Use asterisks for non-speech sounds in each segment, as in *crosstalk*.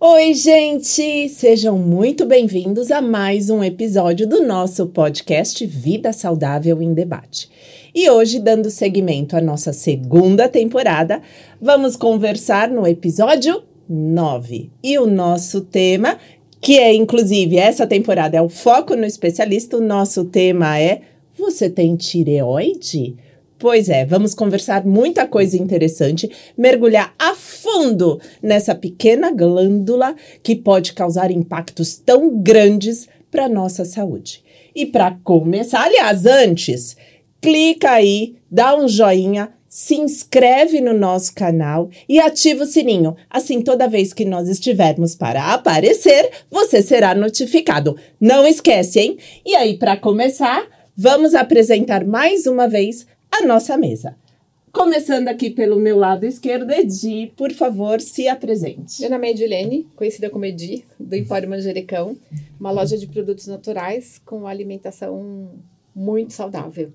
Oi, gente! Sejam muito bem-vindos a mais um episódio do nosso podcast Vida Saudável em Debate. E hoje, dando seguimento à nossa segunda temporada, vamos conversar no episódio 9. E o nosso tema, que é inclusive essa temporada é o foco no especialista, o nosso tema é: Você tem tireoide? Pois é, vamos conversar muita coisa interessante, mergulhar a fundo nessa pequena glândula que pode causar impactos tão grandes para nossa saúde. E para começar, aliás, antes, clica aí, dá um joinha, se inscreve no nosso canal e ativa o sininho. Assim, toda vez que nós estivermos para aparecer, você será notificado. Não esquece, hein? E aí, para começar, vamos apresentar mais uma vez a nossa mesa. Começando aqui pelo meu lado esquerdo, Edi, por favor, se apresente. Meu nome é Edilene, conhecida como Edi, do Empório Manjericão, uma loja de produtos naturais com alimentação muito saudável.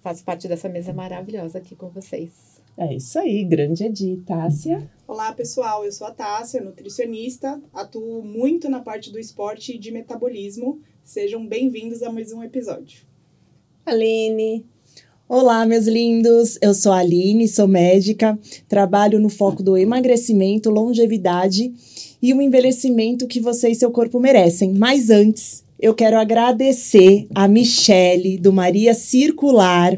Faço parte dessa mesa maravilhosa aqui com vocês. É isso aí, grande Edi. Tássia? Olá, pessoal. Eu sou a Tássia, nutricionista. Atuo muito na parte do esporte e de metabolismo. Sejam bem-vindos a mais um episódio. Aline? Olá, meus lindos! Eu sou a Aline, sou médica, trabalho no foco do emagrecimento, longevidade e o envelhecimento que você e seu corpo merecem. Mas antes, eu quero agradecer a Michele, do Maria Circular.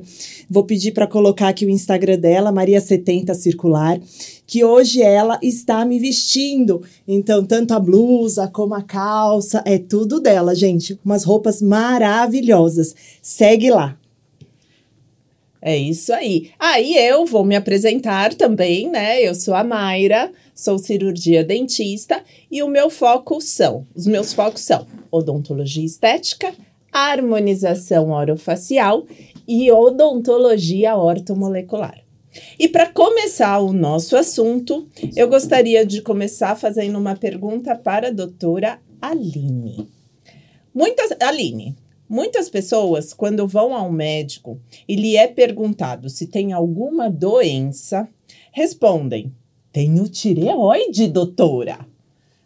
Vou pedir para colocar aqui o Instagram dela, Maria70 Circular, que hoje ela está me vestindo. Então, tanto a blusa como a calça, é tudo dela, gente. Umas roupas maravilhosas. Segue lá. É isso aí. Aí eu vou me apresentar também, né? Eu sou a Mayra, sou cirurgia dentista e o meu foco são, os meus focos são odontologia estética, harmonização orofacial e odontologia ortomolecular. E para começar o nosso assunto, eu gostaria de começar fazendo uma pergunta para a doutora Aline. Muitas, Aline, Muitas pessoas, quando vão ao médico e lhe é perguntado se tem alguma doença, respondem: Tenho tireoide, doutora.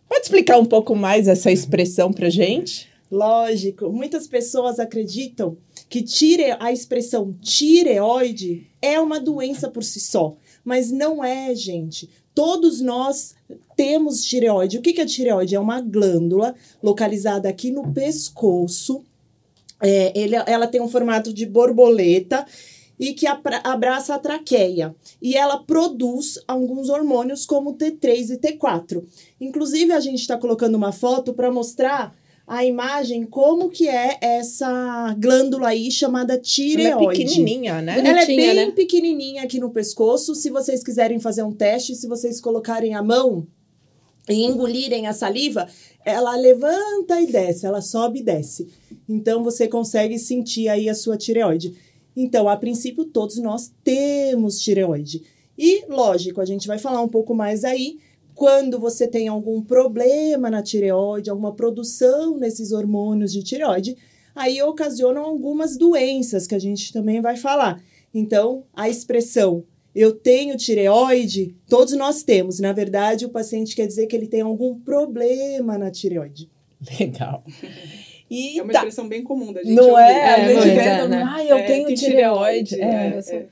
Pode explicar um pouco mais essa expressão para gente? Lógico, muitas pessoas acreditam que tire, a expressão tireoide é uma doença por si só, mas não é, gente. Todos nós temos tireoide. O que é tireoide? É uma glândula localizada aqui no pescoço é, ele, ela tem um formato de borboleta e que abraça a traqueia. E ela produz alguns hormônios como T3 e T4. Inclusive, a gente está colocando uma foto para mostrar a imagem como que é essa glândula aí chamada tireoide. Ela é pequenininha, né? Ela é bem né? pequenininha aqui no pescoço. Se vocês quiserem fazer um teste, se vocês colocarem a mão e engolirem a saliva, ela levanta e desce, ela sobe e desce. Então você consegue sentir aí a sua tireoide. Então, a princípio, todos nós temos tireoide. E, lógico, a gente vai falar um pouco mais aí quando você tem algum problema na tireoide, alguma produção nesses hormônios de tireoide, aí ocasionam algumas doenças que a gente também vai falar. Então, a expressão eu tenho tireoide, todos nós temos. Na verdade, o paciente quer dizer que ele tem algum problema na tireoide. Legal. E é uma tá. expressão bem comum da gente Não ouvir. é? é, é né? Ah, eu é, tenho tireoide. tireoide. É,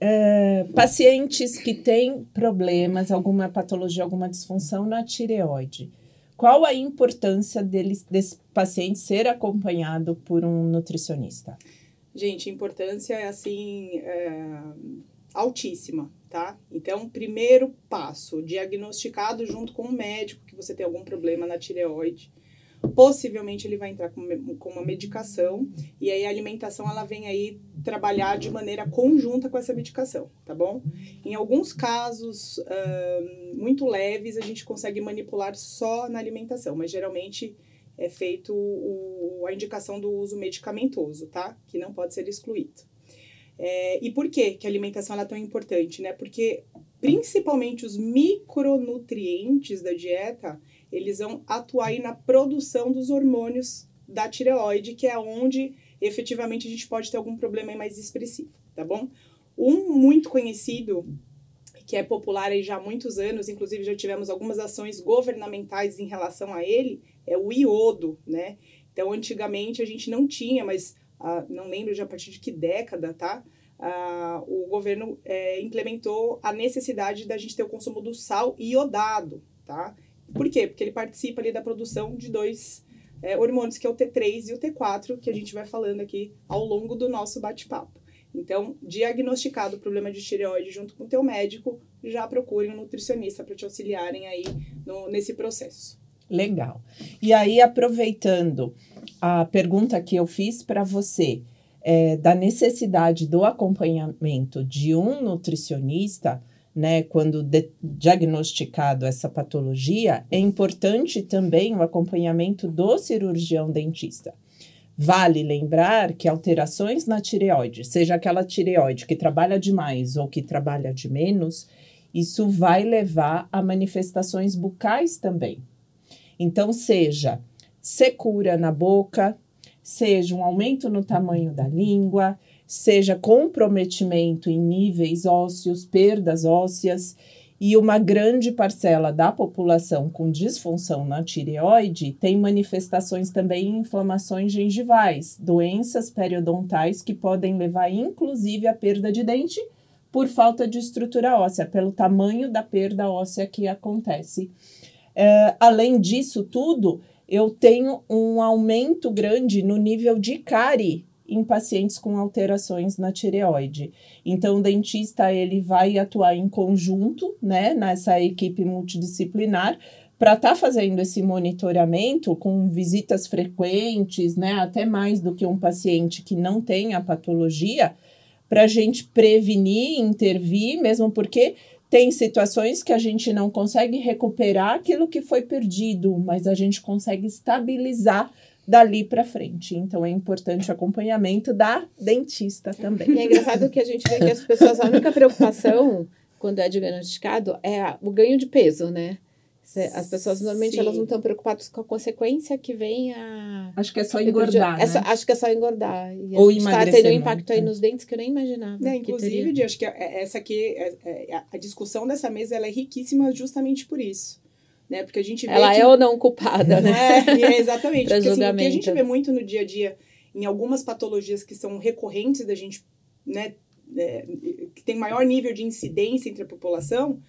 é, é, pacientes que têm problemas, alguma patologia, alguma disfunção na tireoide. Qual a importância deles, desse paciente ser acompanhado por um nutricionista? Gente, a importância é assim é, altíssima, tá? Então, primeiro passo, diagnosticado junto com o médico que você tem algum problema na tireoide. Possivelmente ele vai entrar com, com uma medicação e aí a alimentação ela vem aí trabalhar de maneira conjunta com essa medicação, tá bom? Em alguns casos uh, muito leves a gente consegue manipular só na alimentação, mas geralmente é feito o, a indicação do uso medicamentoso, tá? Que não pode ser excluído. É, e por que, que a alimentação é tão importante, né? Porque principalmente os micronutrientes da dieta, eles vão atuar na produção dos hormônios da tireoide, que é onde efetivamente a gente pode ter algum problema mais expressivo, tá bom? Um muito conhecido que é popular aí já há muitos anos, inclusive já tivemos algumas ações governamentais em relação a ele, é o iodo, né? Então, antigamente a gente não tinha, mas não lembro de a partir de que década, tá? O governo é, implementou a necessidade da gente ter o consumo do sal iodado, tá? Por quê? Porque ele participa ali da produção de dois é, hormônios, que é o T3 e o T4, que a gente vai falando aqui ao longo do nosso bate-papo. Então, diagnosticado o problema de tireoide junto com o teu médico, já procure um nutricionista para te auxiliarem aí no, nesse processo. Legal. E aí, aproveitando a pergunta que eu fiz para você, é, da necessidade do acompanhamento de um nutricionista, né, quando diagnosticado essa patologia, é importante também o acompanhamento do cirurgião dentista. Vale lembrar que alterações na tireoide, seja aquela tireoide que trabalha demais ou que trabalha de menos, isso vai levar a manifestações bucais também. Então, seja secura na boca, seja um aumento no tamanho da língua, seja comprometimento em níveis ósseos, perdas ósseas e uma grande parcela da população com disfunção na tireoide tem manifestações também em inflamações gengivais, doenças periodontais que podem levar inclusive à perda de dente por falta de estrutura óssea, pelo tamanho da perda óssea que acontece. É, além disso tudo, eu tenho um aumento grande no nível de cárie em pacientes com alterações na tireoide. Então, o dentista ele vai atuar em conjunto, né, nessa equipe multidisciplinar, para estar tá fazendo esse monitoramento com visitas frequentes, né, até mais do que um paciente que não tem a patologia, para a gente prevenir, intervir, mesmo porque tem situações que a gente não consegue recuperar aquilo que foi perdido, mas a gente consegue estabilizar dali para frente. Então é importante o acompanhamento da dentista também. E é engraçado que a gente vê que as pessoas, a única preocupação quando é diagnosticado é o ganho de peso, né? As pessoas normalmente Sim. elas não estão preocupadas com a consequência que vem a. Acho que é só engordar. Né? É só, acho que é só engordar. E Ou emagrecer. Está tendo um impacto aí nos dentes que eu nem imaginava. Não, inclusive, que acho que essa aqui, a discussão dessa mesa ela é riquíssima justamente por isso né? Porque a gente vê Ela que, é ou não culpada, né? É, é exatamente. *laughs* Porque assim, o que a gente vê muito no dia a dia, em algumas patologias que são recorrentes da gente, né? É, que tem maior nível de incidência entre a população,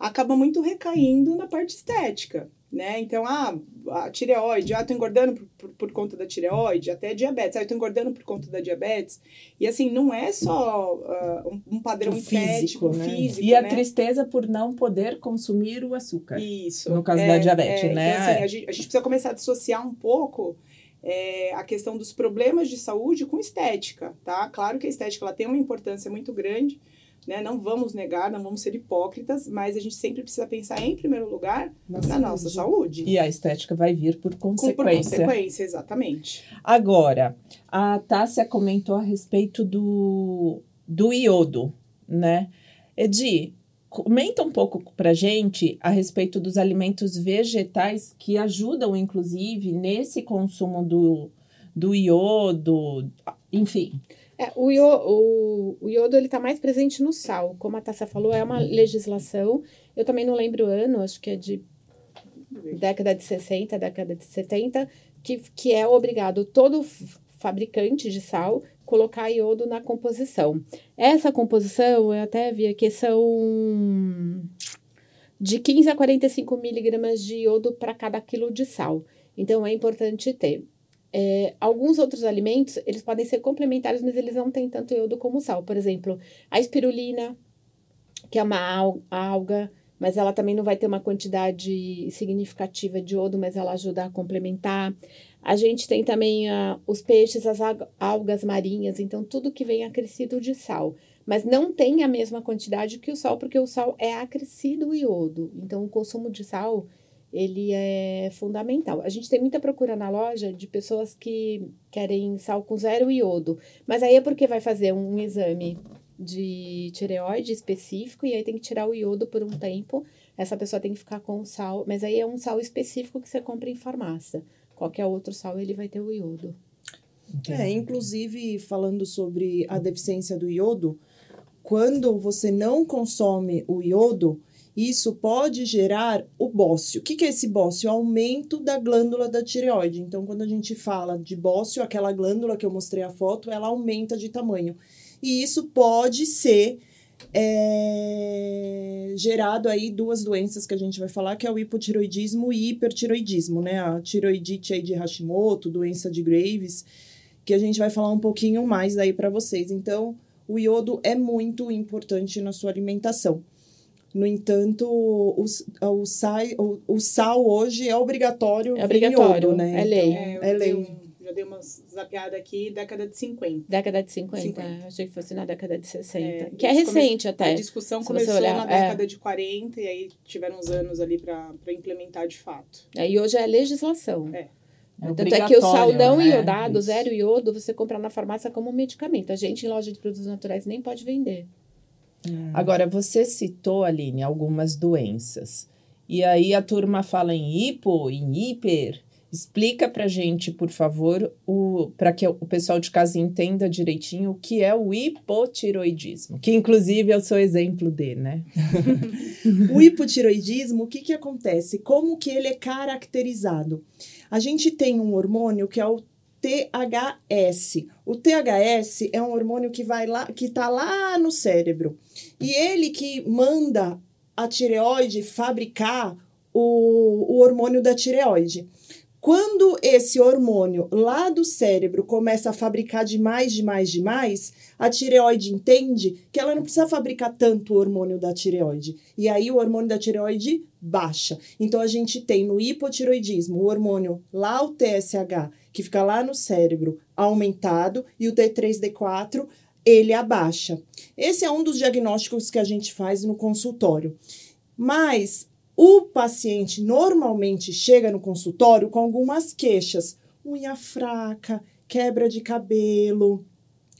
acaba muito recaindo na parte estética né? Então, ah, a tireoide, ah, tô engordando por, por, por, conta da tireoide, até diabetes, ah, eu tô engordando por conta da diabetes. E assim, não é só uh, um, um, padrão físico, né? físico, E a né? tristeza por não poder consumir o açúcar. Isso. No caso é, da diabetes, é, né? Então, assim, a gente, a gente precisa começar a dissociar um pouco é, a questão dos problemas de saúde com estética, tá? Claro que a estética ela tem uma importância muito grande, né? Não vamos negar, não vamos ser hipócritas, mas a gente sempre precisa pensar em primeiro lugar na, na nossa saúde. E a estética vai vir por consequência. por consequência, exatamente. Agora, a Tássia comentou a respeito do, do iodo, né? Edi, comenta um pouco pra gente a respeito dos alimentos vegetais que ajudam, inclusive, nesse consumo do, do iodo, enfim. É, o, iodo, o, o iodo ele está mais presente no sal, como a Tassa falou, é uma legislação. Eu também não lembro o ano, acho que é de década de 60, década de 70, que, que é obrigado todo fabricante de sal colocar iodo na composição. Essa composição, eu até vi aqui, são de 15 a 45 miligramas de iodo para cada quilo de sal. Então, é importante ter. É, alguns outros alimentos, eles podem ser complementares, mas eles não têm tanto iodo como sal. Por exemplo, a espirulina, que é uma alga, mas ela também não vai ter uma quantidade significativa de iodo, mas ela ajuda a complementar. A gente tem também uh, os peixes, as algas marinhas, então tudo que vem acrescido de sal. Mas não tem a mesma quantidade que o sal, porque o sal é acrescido iodo. Então, o consumo de sal ele é fundamental. A gente tem muita procura na loja de pessoas que querem sal com zero iodo, mas aí é porque vai fazer um exame de tireoide específico e aí tem que tirar o iodo por um tempo. Essa pessoa tem que ficar com o sal, mas aí é um sal específico que você compra em farmácia. Qualquer outro sal ele vai ter o iodo. É, inclusive falando sobre a deficiência do iodo, quando você não consome o iodo, isso pode gerar o bócio. O que, que é esse bócio? O aumento da glândula da tireoide. Então, quando a gente fala de bócio, aquela glândula que eu mostrei a foto, ela aumenta de tamanho. E isso pode ser é, gerado aí duas doenças que a gente vai falar, que é o hipotiroidismo e hipertiroidismo, né? A tiroidite aí de Hashimoto, doença de Graves, que a gente vai falar um pouquinho mais aí para vocês. Então, o iodo é muito importante na sua alimentação. No entanto, o, o, sal, o, o sal hoje é obrigatório. É obrigatório, iodo, né? é lei. É, eu É lei. um- já dei uma zapeada aqui, década de 50. Década de 50. 50. é, Achei que fosse na década de 60. É, que é isso come- recente A até. discussão começou olhar, na é. década de 40 e aí tiveram uns anos ali para implementar de fato. É, e hoje é legislação. É. Tanto é que o sal não né? iodado, Isso. zero iodo, você compra na farmácia como medicamento. A gente, em loja de produtos naturais, nem pode vender. Agora, você citou, Aline, algumas doenças. E aí a turma fala em hipo, em hiper. Explica pra gente, por favor, para que o pessoal de casa entenda direitinho o que é o hipotiroidismo. Que, inclusive, eu sou exemplo de, né? *laughs* O hipotiroidismo, o que, que acontece? Como que ele é caracterizado? A gente tem um hormônio que é o THS. O THS é um hormônio que vai lá, que está lá no cérebro. E ele que manda a tireoide fabricar o, o hormônio da tireoide. Quando esse hormônio lá do cérebro começa a fabricar demais, demais, demais, a tireoide entende que ela não precisa fabricar tanto o hormônio da tireoide. E aí o hormônio da tireoide baixa. Então a gente tem no hipotiroidismo o hormônio lá o TSH, que fica lá no cérebro, aumentado, e o D3D4 ele abaixa. Esse é um dos diagnósticos que a gente faz no consultório. Mas o paciente normalmente chega no consultório com algumas queixas: unha fraca, quebra de cabelo,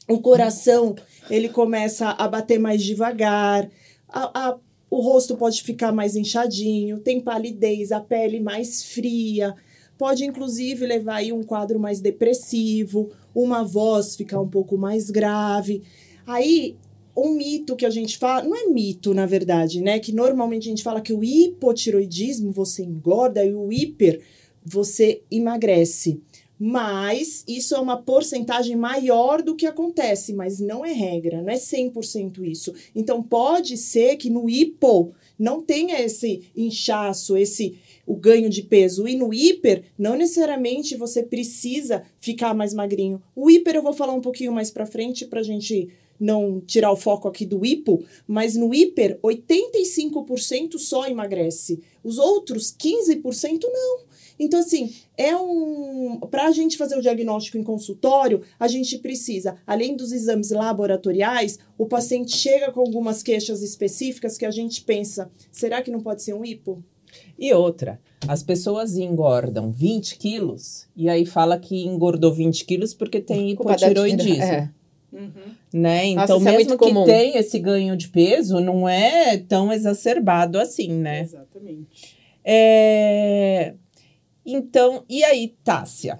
o coração ele começa a bater mais devagar, a, a- o rosto pode ficar mais inchadinho, tem palidez, a pele mais fria, pode inclusive levar aí um quadro mais depressivo, uma voz ficar um pouco mais grave. Aí um mito que a gente fala, não é mito na verdade, né? Que normalmente a gente fala que o hipotiroidismo você engorda e o hiper você emagrece. Mas isso é uma porcentagem maior do que acontece, mas não é regra, não é 100% isso. Então pode ser que no hipo não tenha esse inchaço, esse o ganho de peso. E no hiper, não necessariamente você precisa ficar mais magrinho. O hiper eu vou falar um pouquinho mais pra frente pra gente não tirar o foco aqui do hipo, mas no hiper, 85% só emagrece. Os outros 15% não. Então, assim, é um. Para a gente fazer o diagnóstico em consultório, a gente precisa, além dos exames laboratoriais, o paciente chega com algumas queixas específicas que a gente pensa: será que não pode ser um hipo? E outra, as pessoas engordam 20 quilos e aí fala que engordou 20 quilos porque tem hipotiroidismo. É. Uhum. Né? Nossa, Então, isso é mesmo muito que comum. tenha esse ganho de peso, não é tão exacerbado assim, né? Exatamente. É, Então, e aí, Tássia?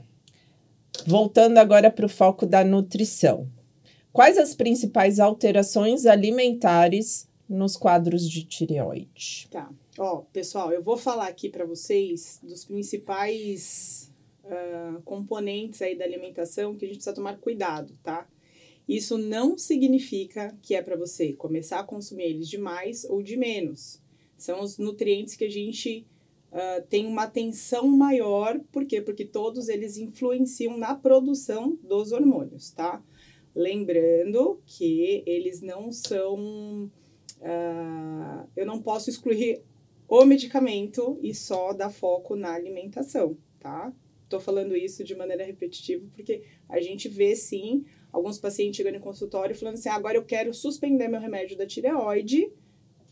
Voltando agora para o foco da nutrição. Quais as principais alterações alimentares nos quadros de tireoide? Tá. Ó, pessoal, eu vou falar aqui para vocês dos principais ah, componentes aí da alimentação que a gente precisa tomar cuidado, tá? Isso não significa que é para você começar a consumir eles de mais ou de menos. São os nutrientes que a gente ah, tem uma atenção maior, por quê? Porque todos eles influenciam na produção dos hormônios, tá? Lembrando que eles não são. ah, eu não posso excluir o medicamento e só dar foco na alimentação, tá? Tô falando isso de maneira repetitiva porque a gente vê sim alguns pacientes chegando em consultório falando assim: "Ah, agora eu quero suspender meu remédio da tireoide,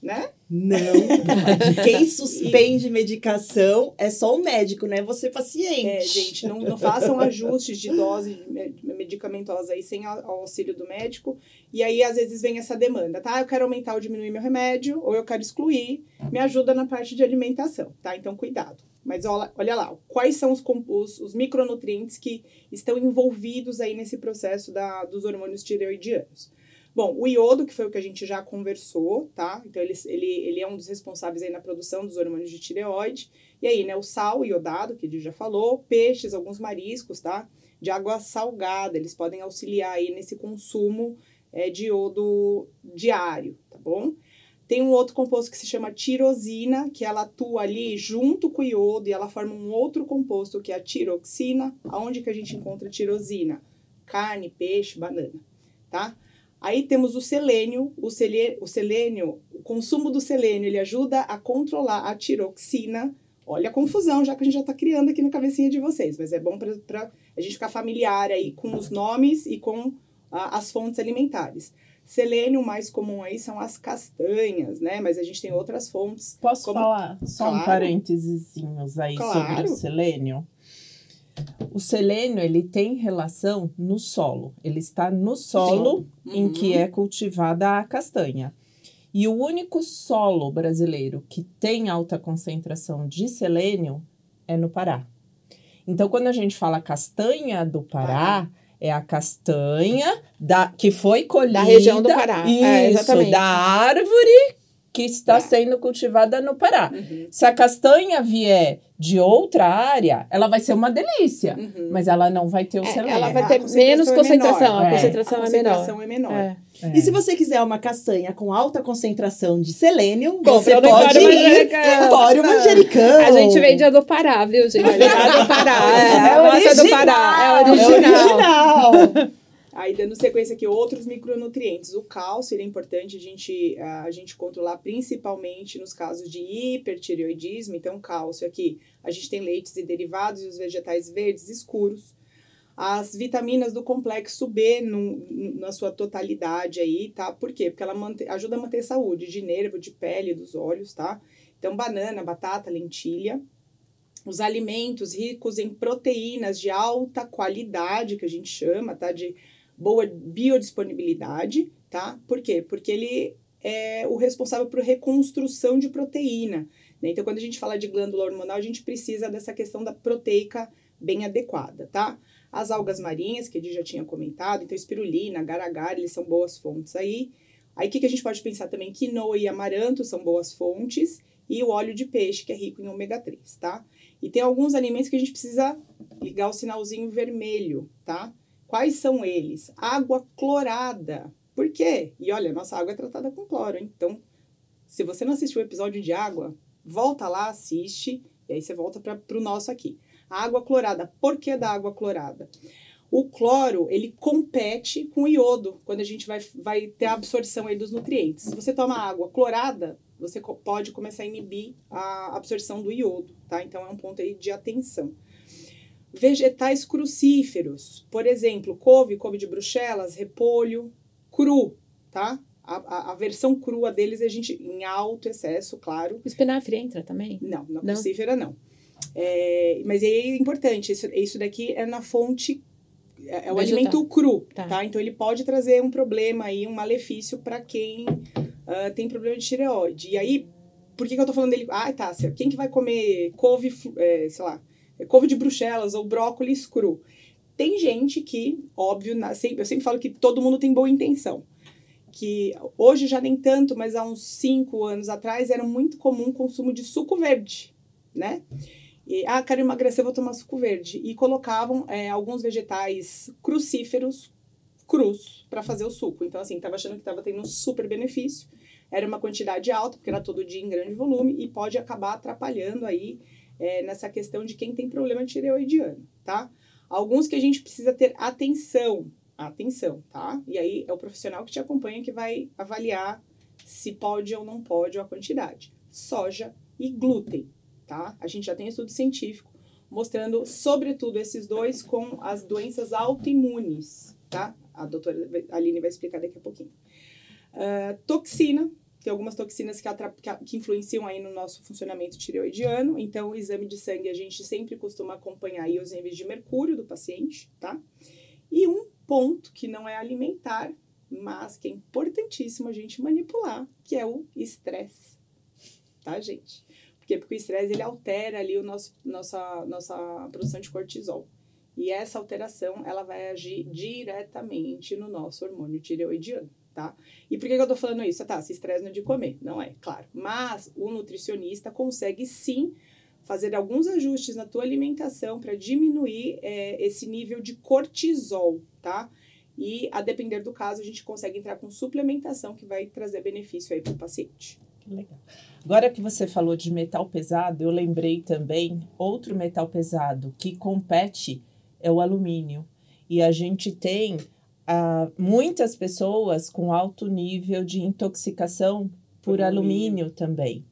né? Não. *laughs* Quem suspende medicação é só o médico, não é você paciente. É, gente, não, não façam ajustes de dose me- medicamentosa aí sem au- auxílio do médico. E aí, às vezes, vem essa demanda, tá? Eu quero aumentar ou diminuir meu remédio, ou eu quero excluir. Me ajuda na parte de alimentação, tá? Então, cuidado. Mas olha, olha lá, quais são os, os, os micronutrientes que estão envolvidos aí nesse processo da, dos hormônios tireoidianos? Bom, o iodo, que foi o que a gente já conversou, tá? Então, ele, ele, ele é um dos responsáveis aí na produção dos hormônios de tireoide. E aí, né, o sal iodado, que a gente já falou, peixes, alguns mariscos, tá? De água salgada, eles podem auxiliar aí nesse consumo é, de iodo diário, tá bom? Tem um outro composto que se chama tirosina, que ela atua ali junto com o iodo e ela forma um outro composto que é a tiroxina. Aonde que a gente encontra tirosina? Carne, peixe, banana, tá? Aí temos o selênio. O, selê, o selênio, o consumo do selênio, ele ajuda a controlar a tiroxina. Olha a confusão, já que a gente já está criando aqui na cabecinha de vocês, mas é bom para a gente ficar familiar aí com os nomes e com a, as fontes alimentares. Selênio mais comum aí são as castanhas, né? Mas a gente tem outras fontes. Posso como... falar só Claro. um parênteses aí Claro. sobre o selênio? O selênio, ele tem relação no solo. Ele está no solo em Uhum. que é cultivada a castanha. E o único solo brasileiro que tem alta concentração de selênio é no Pará. Então, quando a gente fala castanha do Pará, é a castanha da, que foi colhida... Da região do Pará. Isso, É, exatamente. da árvore que está Tá. sendo cultivada no Pará. Uhum, Se a castanha vier de outra área, ela vai ser uma delícia, uhum. mas ela não vai ter o É, selênio. ela vai A ter concentração menos é concentração, menor. a É. concentração a é menor. concentração é menor. É. É. E se você quiser uma castanha com alta concentração de selênio, você pode Empório ir Manjericão. Empório Manjericão. A gente vende a do Pará, viu, gente? A do Pará. *laughs* É, a é do Pará. É original. original. *laughs* Aí, dando sequência aqui, outros micronutrientes. O cálcio, ele é importante a gente, a gente controlar principalmente nos casos de hipertireoidismo. Então, cálcio aqui, a gente tem leites e derivados e os vegetais verdes escuros. As vitaminas do complexo B no- na sua totalidade aí, tá? Por quê? Porque ela ajuda a manter saúde de nervo, de pele, dos olhos, tá? Então, banana, batata, lentilha. Os alimentos ricos em proteínas de alta qualidade, que a gente chama, tá? De boa biodisponibilidade, tá? Por quê? Porque ele é o responsável por reconstrução de proteína. né? Então, quando a gente fala de glândula hormonal, a gente precisa dessa questão da proteica bem adequada, tá? As algas marinhas, que a gente já tinha comentado, então espirulina, agar-agar, eles são boas fontes aí. Aí, o que, que a gente pode pensar também? Quinoa e amaranto são boas fontes. E o óleo de peixe, que é rico em ômega 3, tá? E tem alguns alimentos que a gente precisa ligar o sinalzinho vermelho, tá? Quais são eles? Água clorada. Por quê? E olha, nossa água é tratada com cloro? Então, se você não assistiu o episódio de água, volta lá, assiste, e aí você volta para o nosso aqui. Água clorada. Por que da água clorada? O cloro, ele compete com o iodo, quando a gente vai, vai ter a absorção aí dos nutrientes. Se você toma água clorada, você pode começar a inibir a absorção do iodo, tá? Então, é um ponto aí de atenção. Vegetais crucíferos, por exemplo, couve, couve de bruxelas, repolho, cru, tá? A, a, a versão crua deles a gente em alto excesso, claro. O espinafre entra também? Não, na Não? crucífera não. É, mas é importante, isso, isso daqui é na fonte, é, é o alimento cru, Tá. tá. Então ele pode trazer um problema aí, um malefício para quem ah, tem problema de tireoide. E aí, por que, que eu tô falando dele? Ah, Tássia, quem que vai comer couve, é, sei lá, é, couve de bruxelas ou brócolis cru? Tem gente que, óbvio, na- sempre- eu sempre falo que todo mundo tem boa intenção. Que hoje já nem tanto, mas há uns 5 anos atrás era muito comum o consumo de suco verde, né? E, ah, quero emagrecer, vou tomar suco verde. E colocavam é, alguns vegetais crucíferos crus para fazer o suco. Então, assim, tava achando que tava tendo um super benefício. Era uma quantidade alta, porque era todo dia em grande volume, e pode acabar atrapalhando aí é, nessa questão de quem tem problema tireoidiano, tá? Alguns que a gente precisa ter atenção, atenção, tá? E aí é o profissional que te acompanha que vai avaliar se pode ou não pode ou a quantidade. Soja e glúten, tá? A gente já tem estudo científico mostrando, sobretudo, esses dois com as doenças autoimunes, tá? A doutora Aline vai explicar daqui a pouquinho. Ah, toxina, tem algumas toxinas que, que influenciam aí no nosso funcionamento tireoidiano. Então, o exame de sangue a gente sempre costuma acompanhar aí os níveis de mercúrio do paciente, tá? E um ponto que não é alimentar, mas que é importantíssimo a gente manipular, que é o estresse, tá, gente? Por quê? Porque o estresse ele altera ali o nosso, nossa, nossa produção de cortisol. E essa alteração ela vai agir diretamente no nosso hormônio tireoidiano, tá? E por que, eu tô falando isso? Tá, se estresse no de comer. Não é, claro. Mas o nutricionista consegue sim fazer alguns ajustes na tua alimentação para diminuir é, esse nível de cortisol, tá? E a depender do caso, a gente consegue entrar com suplementação que vai trazer benefício aí para o paciente. Legal. Agora que você falou de metal pesado, eu lembrei também outro metal pesado que compete é o alumínio. E a gente tem ah, muitas pessoas com alto nível de intoxicação por alumínio. alumínio também.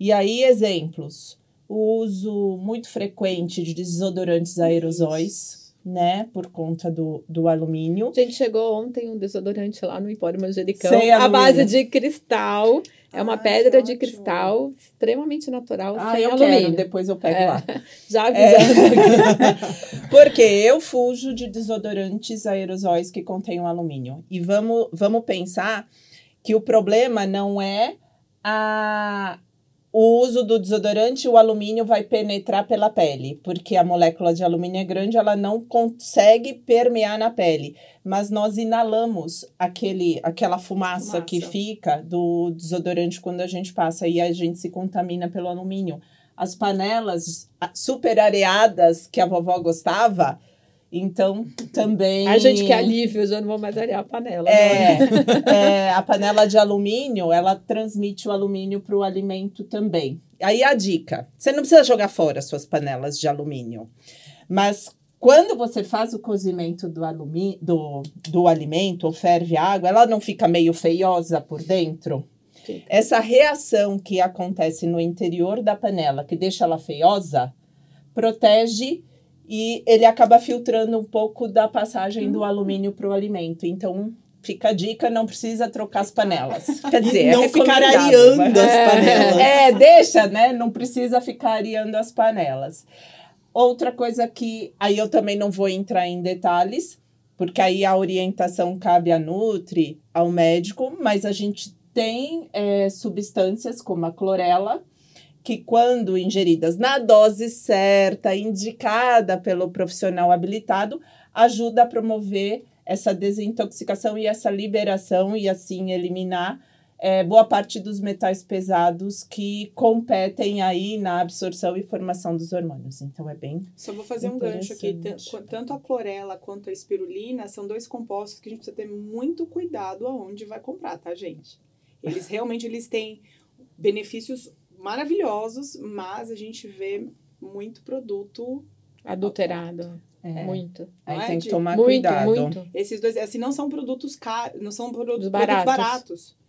E aí, exemplos: o uso muito frequente de desodorantes aerosóis. Né, por conta do, do alumínio. A gente chegou ontem um desodorante lá no Empório Manjericão, a base de cristal. É uma pedra de cristal extremamente natural, ah, sem eu alumínio. Quero, depois eu pego é. lá. *laughs* Já avisando. É. *laughs* Porque eu fujo de desodorantes aerosóis que contêm alumínio. E vamos, vamos pensar que o problema não é a, o uso do desodorante, o alumínio vai penetrar pela pele, porque a molécula de alumínio é grande, ela não consegue permear na pele. Mas nós inalamos aquele, aquela fumaça, fumaça que fica do desodorante quando a gente passa e a gente se contamina pelo alumínio. As panelas super areadas que a vovó gostava, então, também. A gente que alívio, eu já não vou mais arear a panela. É, *laughs* é, *laughs* a panela de alumínio, ela transmite o alumínio para o alimento também. Aí a dica: você não precisa jogar fora suas panelas de alumínio, mas quando você faz o cozimento do, alumínio, do, do alimento ou ferve água, ela não fica meio feiosa por dentro? Essa reação que acontece no interior da panela, que deixa ela feiosa, protege e ele acaba filtrando um pouco da passagem hum. do alumínio para o alimento. Então, fica a dica, não precisa trocar as panelas. *laughs* Quer dizer, é não é ficar areando mas... as panelas. É, deixa, né? Não precisa ficar areando as panelas. Outra coisa que aí eu também não vou entrar em detalhes, porque aí a orientação cabe à Nutri, ao médico, mas a gente tem é, substâncias como a clorela, que, quando ingeridas na dose certa, indicada pelo profissional habilitado, ajuda a promover essa desintoxicação e essa liberação e assim eliminar é, boa parte dos metais pesados que competem aí na absorção e formação dos hormônios. Então é bem. Só vou fazer um gancho aqui. Tanto a clorela quanto a espirulina são dois compostos que a gente precisa ter muito cuidado aonde vai comprar, tá, gente? Eles realmente eles têm benefícios maravilhosos, mas a gente vê muito produto adulterado. É. Muito. Aí é? tem que tomar muito, cuidado. Muito. Esses dois, assim, não são produtos caros, não são produtos baratos. Produtos baratos.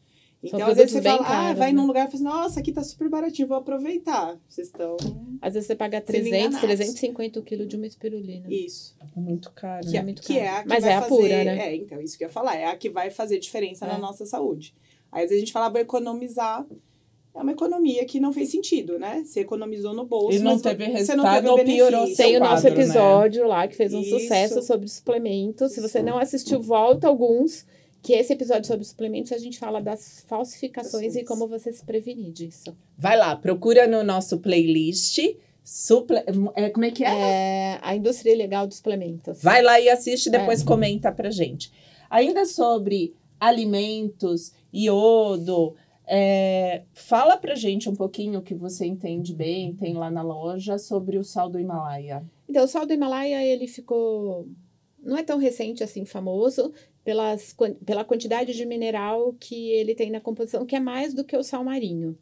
Então, às vezes você fala, caros, ah, vai né? num lugar e fala assim, nossa, aqui tá super baratinho, vou aproveitar. Vocês estão. Às vezes você paga 300, 350 o quilo de uma espirulina. Isso. É muito caro. Que, é, né? muito caro. Que é a que Mas vai é a fazer, pura, né? É, então, isso que eu ia falar. É a que vai fazer diferença é. na nossa saúde. Aí, às vezes a gente fala, vou economizar é uma economia que não fez sentido, né? Você economizou no bolso. E não teve resultado ou piorou seu Tem o nosso quadro, episódio né? lá que fez um Isso. sucesso sobre suplementos. Se você não assistiu, volta alguns. Que esse episódio sobre suplementos a gente fala das falsificações e como você se prevenir disso. Vai lá, procura no nosso playlist. Suple... É, como é que é? é? A indústria legal dos suplementos. Vai lá e assiste e depois é. comenta pra gente. Ainda sobre alimentos, iodo, é, fala pra gente um pouquinho o que você entende bem, tem lá na loja, sobre o sal do Himalaia. Então, o sal do Himalaia, ele ficou... Não é tão recente assim, famoso, pelas, pela quantidade de mineral que ele tem na composição, que é mais do que o sal marinho.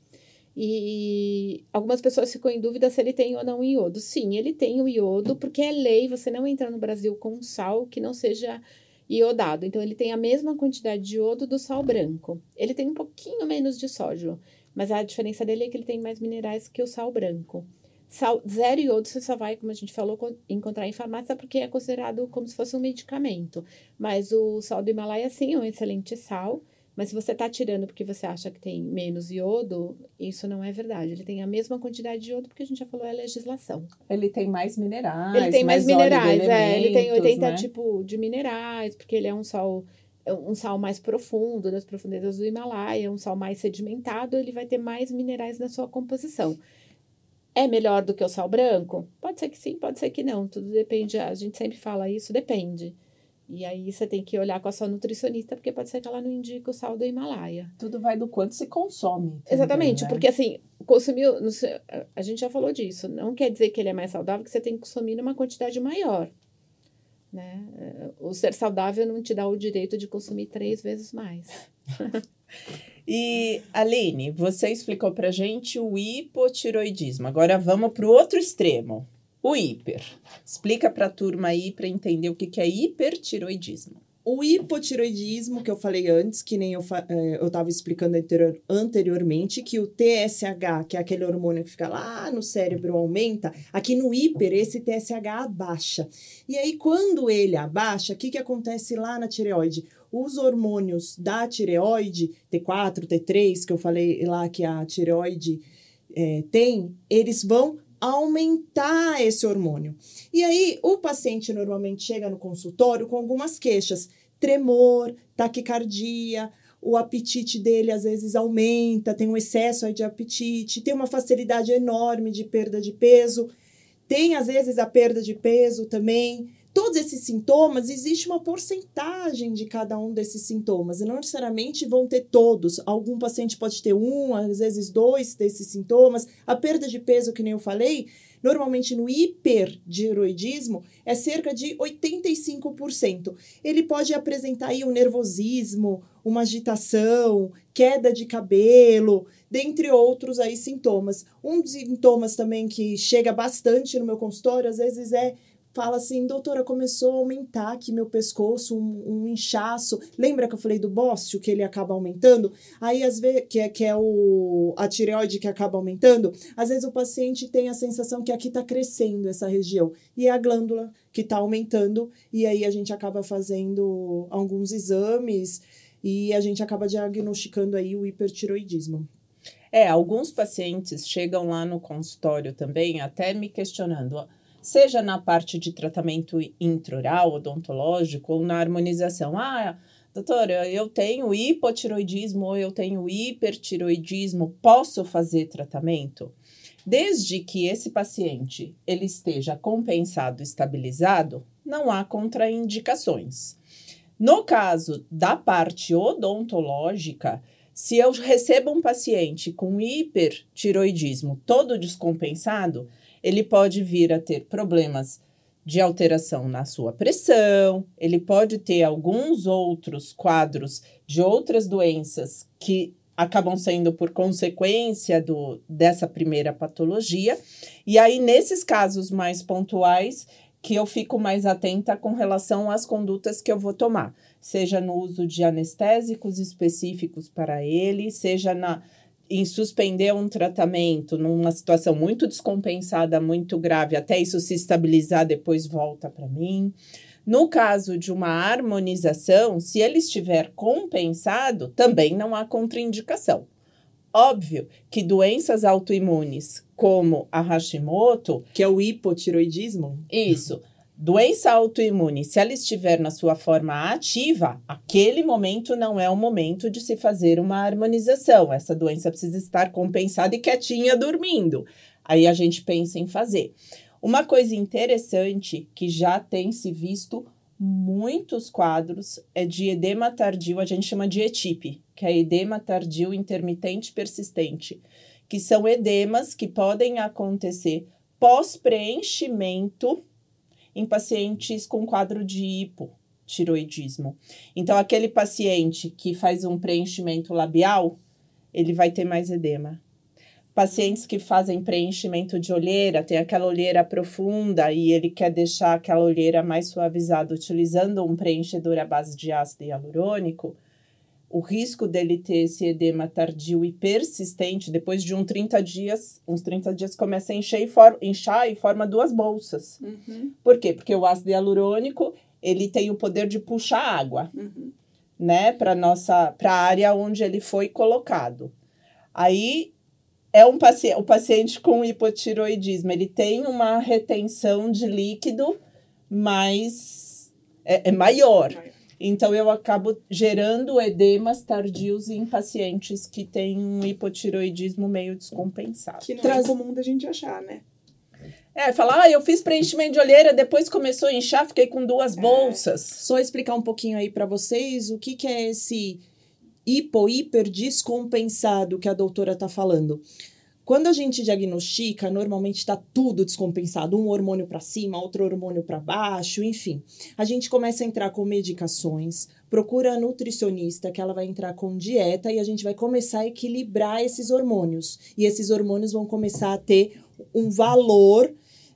E algumas pessoas ficam em dúvida se ele tem ou não iodo. Sim, ele tem o iodo, porque é lei, você não entra no Brasil com sal que não seja iodado. Então, ele tem a mesma quantidade de iodo do sal branco. Ele tem um pouquinho menos de sódio, mas a diferença dele é que ele tem mais minerais que o sal branco. Sal zero iodo você só vai, como a gente falou, encontrar em farmácia porque é considerado como se fosse um medicamento. Mas o sal do Himalaia, sim, é um excelente sal. Mas se você está tirando porque você acha que tem menos iodo, isso não é verdade. Ele tem a mesma quantidade de iodo porque a gente já falou é legislação. Ele tem mais minerais. Ele tem mais, mais minerais, é. Ele tem 80 né? tipos de minerais, porque ele é um sal é um sal mais profundo, das profundezas do Himalaia, um sal mais sedimentado, ele vai ter mais minerais na sua composição. É melhor do que o sal branco? Pode ser que sim, pode ser que não. Tudo depende. A gente sempre fala isso, depende. E aí você tem que olhar com a sua nutricionista, porque pode ser que ela não indique o sal do Himalaia. Tudo vai do quanto se consome. também, Exatamente, né? porque assim, sei, a gente já falou disso, não quer dizer que ele é mais saudável, que você tem que consumir numa quantidade maior. Né? Eh, O ser saudável não te dá o direito de consumir três vezes mais. *laughs* E, Aline, você explicou pra gente o hipotiroidismo. Agora vamos pro outro extremo. O hiper. Explica pra turma aí pra entender o que, que é hipertiroidismo. O hipotiroidismo, que eu falei antes, que nem eu eu estava explicando anterior- anteriormente, que o TSH, que é aquele hormônio que fica lá no cérebro, aumenta, aqui no hiper, esse TSH abaixa. E aí, quando ele abaixa, o que, que acontece lá na tireoide? Os hormônios da tireoide, T4, T3, que eu falei lá que a tireoide eh, tem, eles vão aumentar esse hormônio. E aí, o paciente normalmente chega no consultório com algumas queixas: tremor, taquicardia, o apetite dele às vezes aumenta, tem um excesso de apetite, tem uma facilidade enorme de perda de peso, tem às vezes a perda de peso também. Todos esses sintomas, existe uma porcentagem de cada um desses sintomas, e não necessariamente vão ter todos. Algum paciente pode ter um, às vezes dois desses sintomas. A perda de peso, que nem eu falei, normalmente no hipertiroidismo é cerca de 85%. Ele pode apresentar aí um nervosismo, uma agitação, queda de cabelo, dentre outros aí sintomas. Um dos sintomas também que chega bastante no meu consultório, às vezes é fala assim, doutora, começou a aumentar aqui meu pescoço, um, um inchaço. Lembra que eu falei do bócio, que ele acaba aumentando? Aí, às vezes, que é, que é o, a tireoide que acaba aumentando, às vezes o paciente tem a sensação que aqui está crescendo essa região. E é a glândula que está aumentando, e aí a gente acaba fazendo alguns exames e a gente acaba diagnosticando aí o hipertiroidismo. É, alguns pacientes chegam lá no consultório também, até me questionando, seja na parte de tratamento intraoral, odontológico, ou na harmonização. Ah, doutora, eu tenho hipotiroidismo ou eu tenho hipertiroidismo, posso fazer tratamento? Desde que esse paciente ele esteja compensado, estabilizado, não há contraindicações. No caso da parte odontológica, se eu recebo um paciente com hipertiroidismo todo descompensado, ele pode vir a ter problemas de alteração na sua pressão, ele pode ter alguns outros quadros de outras doenças que acabam sendo por consequência do, dessa primeira patologia. E aí, nesses casos mais pontuais, que eu fico mais atenta com relação às condutas que eu vou tomar, seja no uso de anestésicos específicos para ele, seja na em suspender um tratamento numa situação muito descompensada, muito grave, até isso se estabilizar, depois volta para mim. No caso de uma harmonização, se ele estiver compensado, também não há contraindicação. Óbvio que doenças autoimunes, como a Hashimoto, Que é o hipotiroidismo? isso, doença autoimune, se ela estiver na sua forma ativa, aquele momento não é o momento de se fazer uma harmonização. Essa doença precisa estar compensada e quietinha dormindo. Aí a gente pensa em fazer. Uma coisa interessante que já tem se visto muitos quadros é de edema tardio, a gente chama de ETIP, que é edema tardio intermitente persistente, que são edemas que podem acontecer pós-preenchimento em pacientes com quadro de hipotiroidismo. Então, aquele paciente que faz um preenchimento labial, ele vai ter mais edema. Pacientes que fazem preenchimento de olheira, tem aquela olheira profunda e ele quer deixar aquela olheira mais suavizada utilizando um preenchedor à base de ácido hialurônico, o risco dele ter esse edema tardio e persistente, depois de um 30 dias, uns 30 dias começa a encher e for, inchar e forma duas bolsas. Uhum, Por quê? Porque o ácido hialurônico, ele tem o poder de puxar água, uhum. né, para nossa, para a área onde ele foi colocado. Aí é um paciente, o paciente com hipotiroidismo, ele tem uma retenção de líquido mais é, é maior. Maior. Então, eu acabo gerando edemas tardios em pacientes que têm um hipotiroidismo meio descompensado. Que não Traz- é comum da gente achar, né? É, falar, ah, eu fiz preenchimento de olheira, depois começou a inchar, fiquei com duas É. bolsas. Só explicar um pouquinho aí para vocês o que, que é esse hipo, hiper descompensado que a doutora tá falando. Quando a gente diagnostica, normalmente está tudo descompensado, um hormônio para cima, outro hormônio para baixo, enfim. A gente começa a entrar com medicações, procura a nutricionista, que ela vai entrar com dieta e a gente vai começar a equilibrar esses hormônios. E esses hormônios vão começar a ter um valor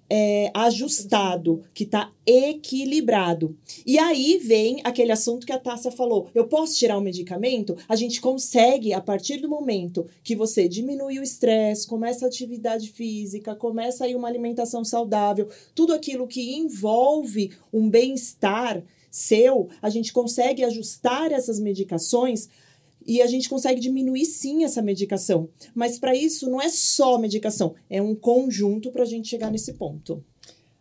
é, ajustado, que está equilibrado. E aí vem aquele assunto que a Tássia falou: eu posso tirar o medicamento? A gente consegue, a partir do momento que você diminui o estresse, começa a atividade física, começa aí uma alimentação saudável, tudo aquilo que envolve um bem-estar seu, a gente consegue ajustar essas medicações e a gente consegue diminuir sim essa medicação. Mas para isso não é só medicação, é um conjunto para a gente chegar nesse ponto.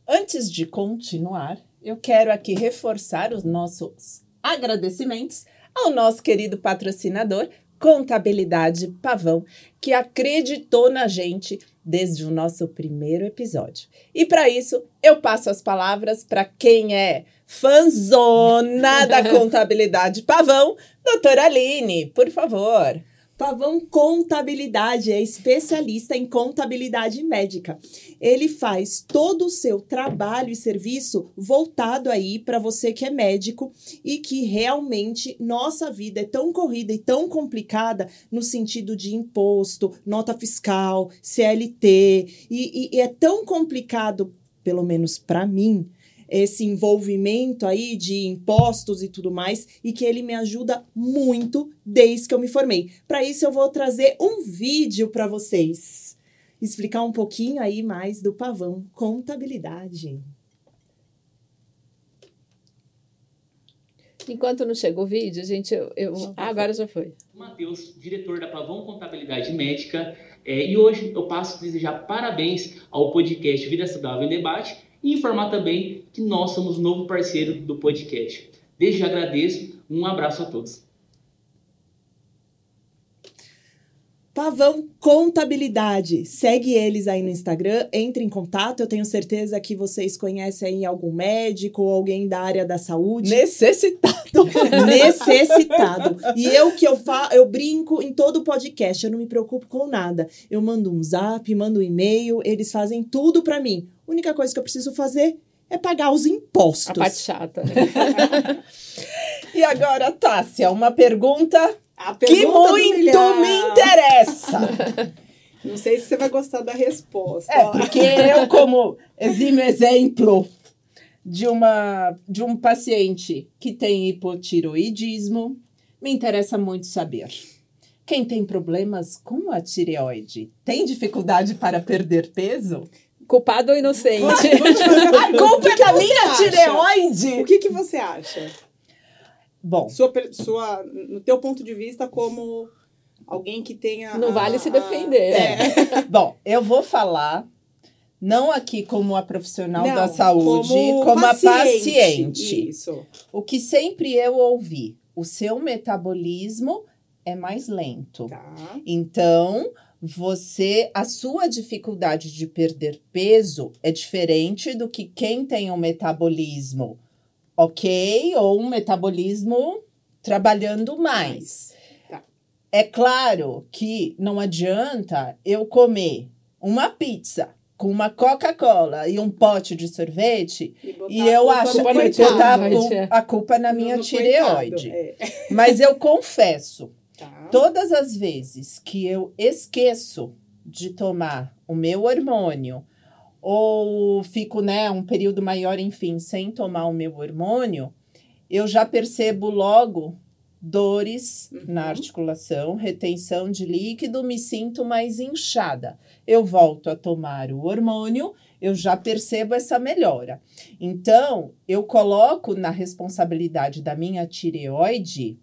Antes de continuar, eu quero aqui reforçar os nossos agradecimentos ao nosso querido patrocinador, Contabilidade Pavão, que acreditou na gente desde o nosso primeiro episódio. E para isso, eu passo as palavras para quem é fanzona *laughs* da Contabilidade Pavão, doutora Aline, por favor. Pavão Contabilidade é especialista em contabilidade médica. Ele faz todo o seu trabalho e serviço voltado aí para você que é médico e que realmente nossa vida é tão corrida e tão complicada no sentido de imposto, nota fiscal, CLT e, e- e é tão complicado, pelo menos para mim, esse envolvimento aí de impostos e tudo mais, e que ele me ajuda muito desde que eu me formei. Para isso eu vou trazer um vídeo para vocês, explicar um pouquinho aí mais do pavão contabilidade. Enquanto não chega o vídeo, gente, eu. eu- Ah, agora já foi. Matheus, diretor da Pavão Contabilidade Médica, é, e hoje eu passo a desejar parabéns ao podcast Vida Saudável em Debate e informar também que nós somos o novo parceiro do podcast. Desde já agradeço, um abraço a todos. Pavão Contabilidade. Segue eles aí no Instagram, entre em contato. Eu tenho certeza que vocês conhecem aí algum médico ou alguém da área da saúde. Necessitado. *laughs* necessitado. E eu que eu fa eu brinco em todo podcast, eu não me preocupo com nada. Eu mando um zap, mando um e-mail, eles fazem tudo pra mim. A única coisa que eu preciso fazer é pagar os impostos. A parte chata. né? *laughs* E agora, Tássia, uma pergunta A que pergunta do muito me interessa. *laughs* Não sei se você vai gostar da resposta. É, porque eu, como exímio exemplo de, uma, de um paciente que tem hipotiroidismo, me interessa muito saber. Quem tem problemas com a tireoide tem dificuldade para perder peso? Culpado ou inocente? *laughs* A culpa é da minha acha? tireoide! O que, que você acha? Bom, Sua, sua, no teu ponto de vista, como alguém que tenha. Não a- vale se a- defender. É. *laughs* bom, eu vou falar, não aqui como a profissional Não, da saúde, como, como a paciente. Isso. O que sempre eu ouvi, o seu metabolismo é mais lento. Tá. Então, você, a sua dificuldade de perder peso é diferente do que quem tem um metabolismo ok ou um metabolismo trabalhando mais. Tá. É claro que não adianta eu comer uma pizza com uma Coca-Cola e um pote de sorvete e a eu acho que botar a, culpa na minha tireoide. é. Mas eu *laughs* confesso, Tá. todas as vezes que eu esqueço de tomar o meu hormônio ou fico, né, um período maior, enfim, sem tomar o meu hormônio, eu já percebo logo dores na Uhum. articulação, retenção de líquido, me sinto mais inchada. Eu volto a tomar o hormônio, eu já percebo essa melhora. Então, eu coloco na responsabilidade da minha tireoide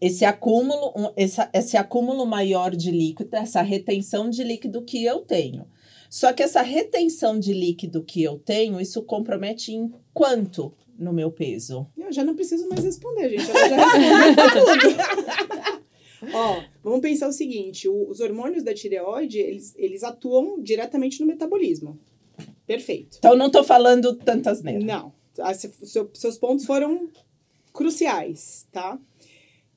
esse acúmulo, um- essa- esse acúmulo maior de líquido, essa retenção de líquido que eu tenho. Só que essa retenção de líquido que eu tenho, isso compromete em quanto no meu peso? Eu já não preciso mais responder, gente. Ela já tudo. *laughs* Ó, vamos pensar o seguinte: o- os hormônios da tireoide, eles, eles atuam diretamente no metabolismo. Perfeito. Então não tô falando tantas nele. Não. Ah, se- seu- seus pontos foram cruciais, tá?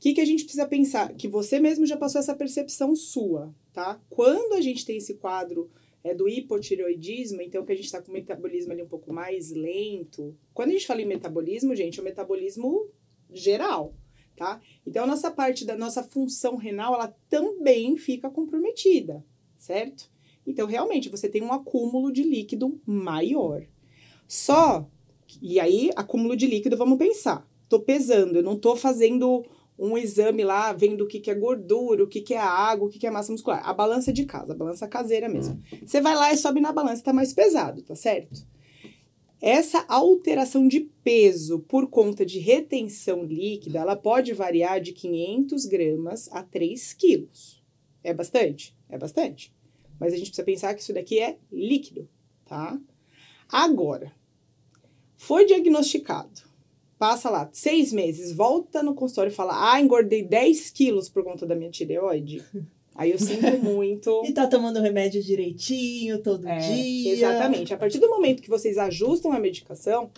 Que, que a gente precisa pensar? Que você mesmo já passou essa percepção sua, tá? Quando a gente tem esse quadro é, do hipotireoidismo, então que a gente está com o metabolismo ali um pouco mais lento. Quando a gente fala em metabolismo, gente, é o metabolismo geral, tá? Então a nossa parte da nossa função renal, ela também fica comprometida, certo? Então realmente você tem um acúmulo de líquido maior. Só e aí, acúmulo de líquido, vamos pensar. Tô pesando, eu não tô fazendo um exame lá, vendo o que, que é gordura, o que, que é água, o que, que é massa muscular. A balança é de casa, a balança caseira mesmo. Você vai lá e sobe na balança, tá mais pesado, tá certo? Essa alteração de peso por conta de retenção líquida, ela pode variar de 500 gramas a 3 quilos. É bastante? É bastante. Mas a gente precisa pensar que isso daqui é líquido, tá? Agora, foi diagnosticado, passa lá seis meses, volta no consultório e fala: Ah, engordei 10 quilos por conta da minha tireoide. Aí eu sinto *laughs* muito. E tá tomando remédio direitinho todo É, dia. Exatamente. A partir do momento que vocês ajustam a medicação,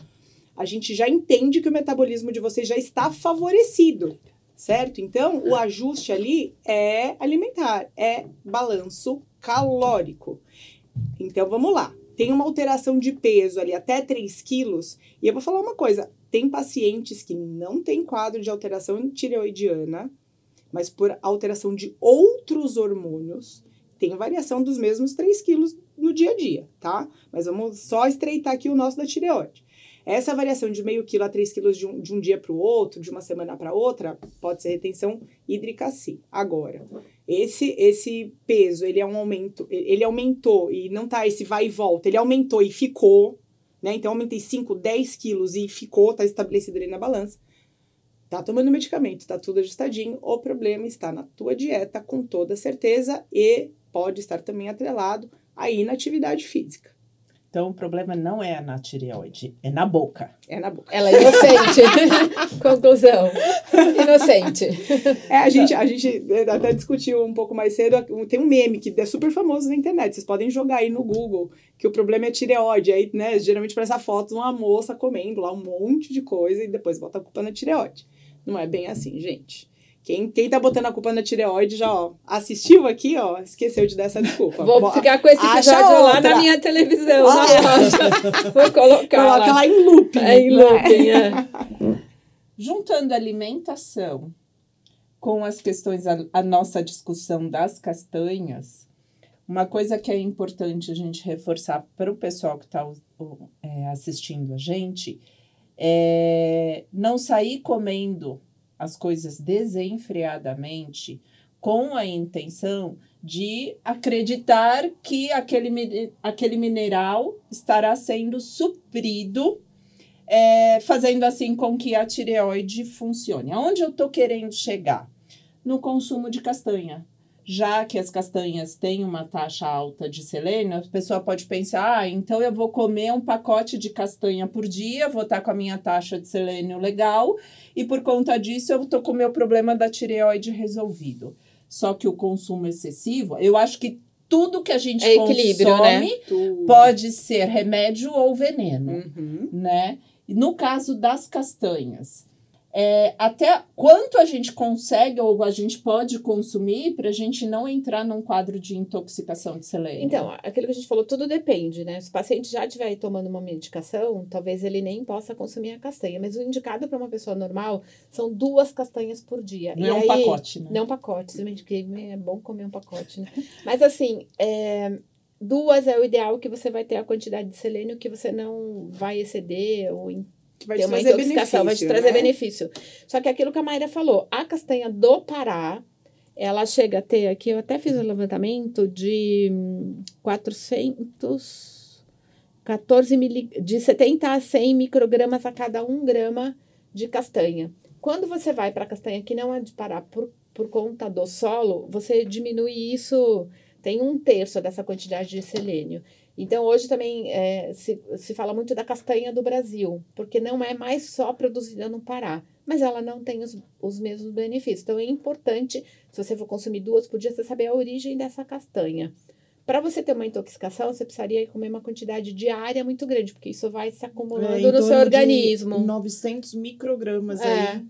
a gente já entende que o metabolismo de vocês já está favorecido, certo? Então, o ajuste ali é alimentar, é balanço calórico. Então, vamos lá. Tem uma alteração de peso ali até 3 quilos. E eu vou falar uma coisa: tem pacientes que não têm quadro de alteração tireoidiana, mas por alteração de outros hormônios, tem variação dos mesmos 3 quilos no dia a dia, tá? Mas vamos só estreitar aqui o nosso da tireoide. Essa variação de meio quilo a 3 quilos de um, de um dia para o outro, de uma semana para outra, pode ser retenção hídrica sim. Agora, esse esse peso, ele é um aumento, ele aumentou e não tá esse vai e volta, ele aumentou e ficou, né? Então, aumentei 5, 10 quilos e ficou, tá estabelecido ali na balança. Tá tomando medicamento, tá tudo ajustadinho. O problema está na tua dieta, com toda certeza, e pode estar também atrelado à inatividade física. Então o problema não é na tireoide, é na boca. É na boca. Ela é inocente. *laughs* Conclusão. Inocente. É, a gente, a gente até discutiu um pouco mais cedo. Tem um meme que é super famoso na internet. Vocês podem jogar aí no Google que o problema é tireoide. Aí, né, geralmente parece a foto de uma moça comendo lá um monte de coisa e depois bota a culpa na tireoide. Não é bem assim, gente. Quem, quem tá botando a culpa na tireoide já, ó, assistiu aqui, ó, esqueceu de dar essa desculpa. Vou Bo- ficar com esse episódio lá na minha televisão. loja. *laughs* Vou colocar Coloca lá. lá em looping. É em né? looping, é. *laughs* Juntando alimentação com as questões, a, a nossa discussão das castanhas, uma coisa que é importante a gente reforçar para o pessoal que está assistindo a gente é não sair comendo as coisas desenfreadamente com a intenção de acreditar que aquele, aquele mineral estará sendo suprido é, fazendo assim com que a tireoide funcione. Aonde eu estou querendo chegar? No consumo de castanha. Já que as castanhas têm uma taxa alta de selênio, a pessoa pode pensar: ah, então eu vou comer um pacote de castanha por dia, vou estar com a minha taxa de selênio legal, e por conta disso eu estou com o meu problema da tireoide resolvido. Só que o consumo excessivo, eu acho que tudo que a gente É né? consome Tudo. pode ser remédio ou veneno Uhum. né? No caso das castanhas, é, até quanto a gente consegue ou a gente pode consumir para a gente não entrar num quadro de intoxicação de selênio? Então, aquilo que a gente falou, tudo depende, né? Se o paciente já estiver tomando uma medicação, talvez ele nem possa consumir a castanha. Mas o indicado para uma pessoa normal são duas castanhas por dia. não e é um aí, pacote, né? Não um pacote, é bom comer um pacote, né? Mas assim, é, duas é o ideal que você vai ter a quantidade de selênio que você não vai exceder ou vai ter te uma intoxicação, vai te trazer né? benefício. Só que aquilo que a Mayra falou, a castanha do Pará, ela chega a ter aqui, eu até fiz o levantamento de hum, 400, 14 mili, de 70 a 100 microgramas a cada 1 grama de castanha. Quando você vai para a castanha que não é de Pará por, por conta do solo, você diminui isso, tem um terço dessa quantidade de selênio. Então, hoje também é, se, se fala muito da castanha do Brasil, porque não é mais só produzida no Pará, mas ela não tem os, os mesmos benefícios. Então, é importante, se você for consumir duas por dia, você saber a origem dessa castanha. para você ter uma intoxicação, você precisaria comer uma quantidade diária muito grande, porque isso vai se acumulando É, no seu organismo. 900 microgramas É. aí.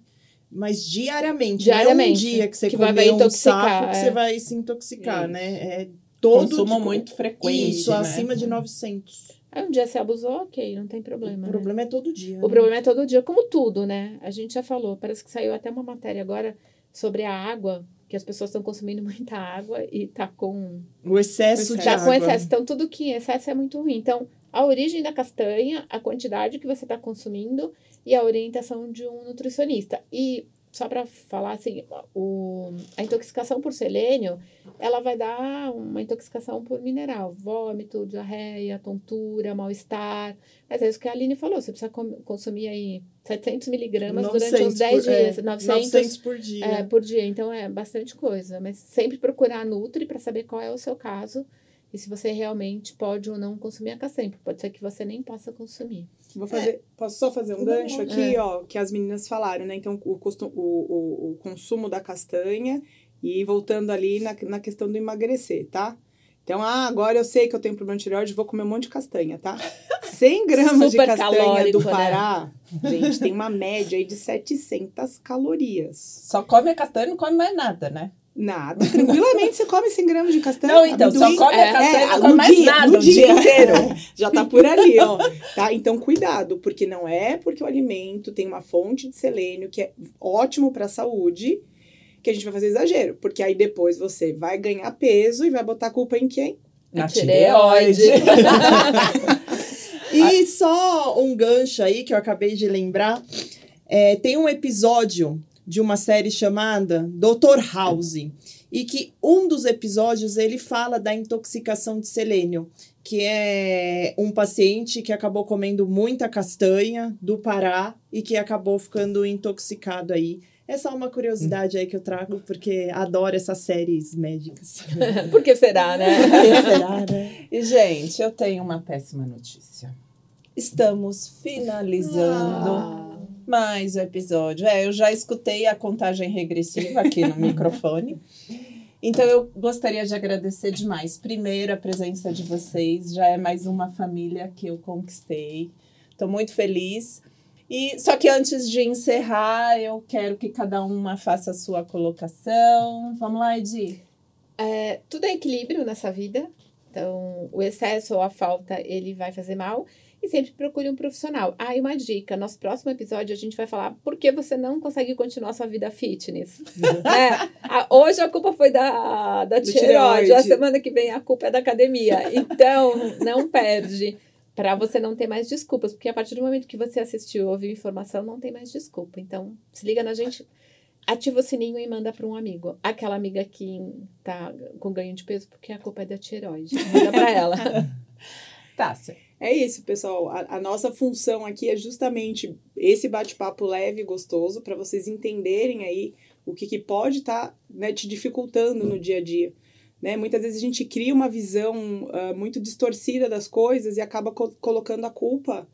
Mas diariamente, Diariamente, não é um dia que você que vai- comer vai um intoxicar, saco que é. você vai se intoxicar, né? É todo Consumo de- muito frequente. Isso, né? acima de 900. Aí um dia você abusou, ok, não tem problema. O né? problema é todo dia. O né? problema é todo dia, como tudo, né? A gente já falou, parece que saiu até uma matéria agora sobre a água, que as pessoas estão consumindo *laughs* muita água e tá com, O excesso de tá água. com excesso. Então, tudo que em excesso é muito ruim. Então, a origem da castanha, a quantidade que você está consumindo e a orientação de um nutricionista. E só para falar assim, o, a intoxicação por selênio, ela vai dar uma intoxicação por mineral, vômito, diarreia, tontura, mal-estar. Mas é isso que a Aline falou, você precisa consumir aí 700 miligramas durante 900 uns 10 por- é, dias, 900, 900 por dia. é, por dia. Então é bastante coisa. Mas sempre procurar a Nutri para saber qual é o seu caso e se você realmente pode ou não consumir a porque Pode ser que você nem possa consumir. Vou fazer, Posso só fazer um Não, gancho aqui, é. ó, que as meninas falaram, né? Então, o, costu- o, o, o consumo da castanha e voltando ali na, na questão do emagrecer, tá? Então, ah, agora eu sei que eu tenho problema de tireoide, vou comer um monte de castanha, tá? *laughs* 100 gramas de castanha do né? Pará, gente, tem uma média aí de 700 calorias. Só come a castanha e não come mais nada, né? Nada. Tranquilamente você come 100 gramas de castanha. Não, então, só amendoim. come é, a castanha e é, não come mais dia- nada no o dia dia. inteiro. *laughs* Já tá por ali, ó. Tá? Então, cuidado, porque não é porque o alimento tem uma fonte de selênio que é ótimo para a saúde que a gente vai fazer exagero. Porque aí depois você vai ganhar peso e vai botar a culpa em quem? Na tireoide. *laughs* E só um gancho aí que eu acabei de lembrar. É, tem um episódio de uma série chamada Dr. House. E que um dos episódios ele fala da intoxicação de selênio, que é um paciente que acabou comendo muita castanha do Pará e que acabou ficando intoxicado aí. É só uma curiosidade aí que eu trago, porque adoro essas séries médicas. *laughs* Por que será, né? Por que será, né? E, gente, eu tenho uma péssima notícia. Estamos finalizando Ah. Mais o episódio. É, eu já escutei a contagem regressiva aqui no *laughs* microfone. Então, eu gostaria de agradecer demais. Primeiro, a presença de vocês. Já é mais uma família que eu conquistei. Estou muito feliz. E só que antes de encerrar, eu quero que cada uma faça a sua colocação. Vamos lá, Edi. É, tudo é equilíbrio nessa vida. Então, o excesso ou a falta, ele vai fazer mal. E sempre procure um profissional. Ah, e uma dica. Nosso próximo episódio, a gente vai falar por que você não consegue continuar sua vida fitness. *laughs* né? Ah, hoje a culpa foi da, da tireoide. A semana que vem a culpa é da academia. Então, não perde. Para você não ter mais desculpas. Porque a partir do momento que você assistiu, ouviu informação, não tem mais desculpa. Então, se liga na gente. Ativa o sininho e manda para um amigo. Aquela amiga que tá com ganho de peso porque a culpa é da tireoide. Manda para ela. *laughs* Tássia. É isso, pessoal. A, a nossa função aqui é justamente esse bate-papo leve e gostoso para vocês entenderem aí o que, que pode estar né, te dificultando no dia a dia. Né? Muitas vezes a gente cria uma visão ah, muito distorcida das coisas e acaba co- colocando a culpa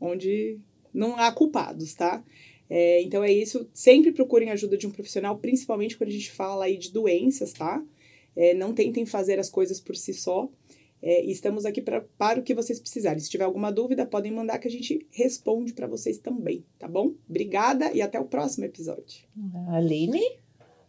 onde não há culpados, tá? É, então é isso. Sempre procurem ajuda de um profissional, principalmente quando a gente fala aí de doenças, tá? É, não tentem fazer as coisas por si só. É, e estamos aqui pra, para o que vocês precisarem. Se tiver alguma dúvida, podem mandar que a gente responde para vocês também, tá bom? Obrigada e até o próximo episódio. Aline?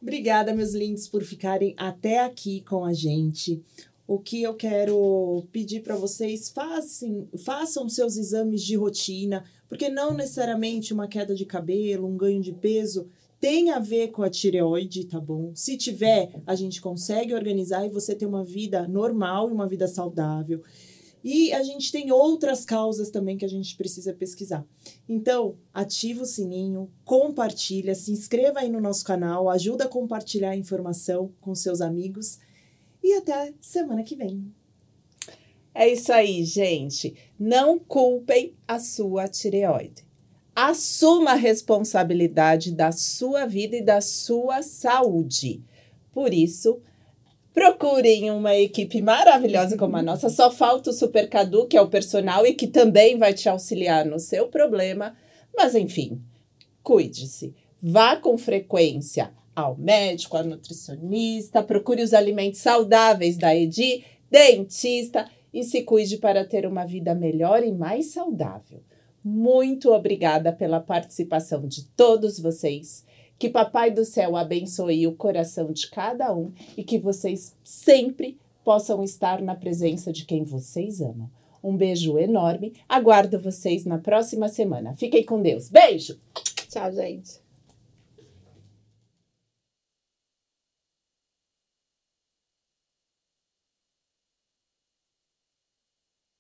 Obrigada, meus lindos, por ficarem até aqui com a gente. O que eu quero pedir para vocês, façam, façam seus exames de rotina, porque não necessariamente uma queda de cabelo, um ganho de peso tem a ver com a tireoide, tá bom? Se tiver, a gente consegue organizar e você ter uma vida normal e uma vida saudável. E a gente tem outras causas também que a gente precisa pesquisar. Então, ativa o sininho, compartilha, se inscreva aí no nosso canal, ajuda a compartilhar a informação com seus amigos e até semana que vem. É isso aí, gente. Não culpem a sua tireoide. Assuma a responsabilidade da sua vida e da sua saúde. Por isso, procurem uma equipe maravilhosa como a nossa. Só falta o Super Cadu, que é o personal e que também vai te auxiliar no seu problema. Mas, enfim, cuide-se. Vá com frequência ao médico, ao nutricionista, procure os alimentos saudáveis da Edi, dentista e se cuide para ter uma vida melhor e mais saudável. Muito obrigada pela participação de todos vocês. Que Papai do Céu abençoe o coração de cada um e que vocês sempre possam estar na presença de quem vocês amam. Um beijo enorme. Aguardo vocês na próxima semana. Fiquem com Deus. Beijo! Tchau, gente.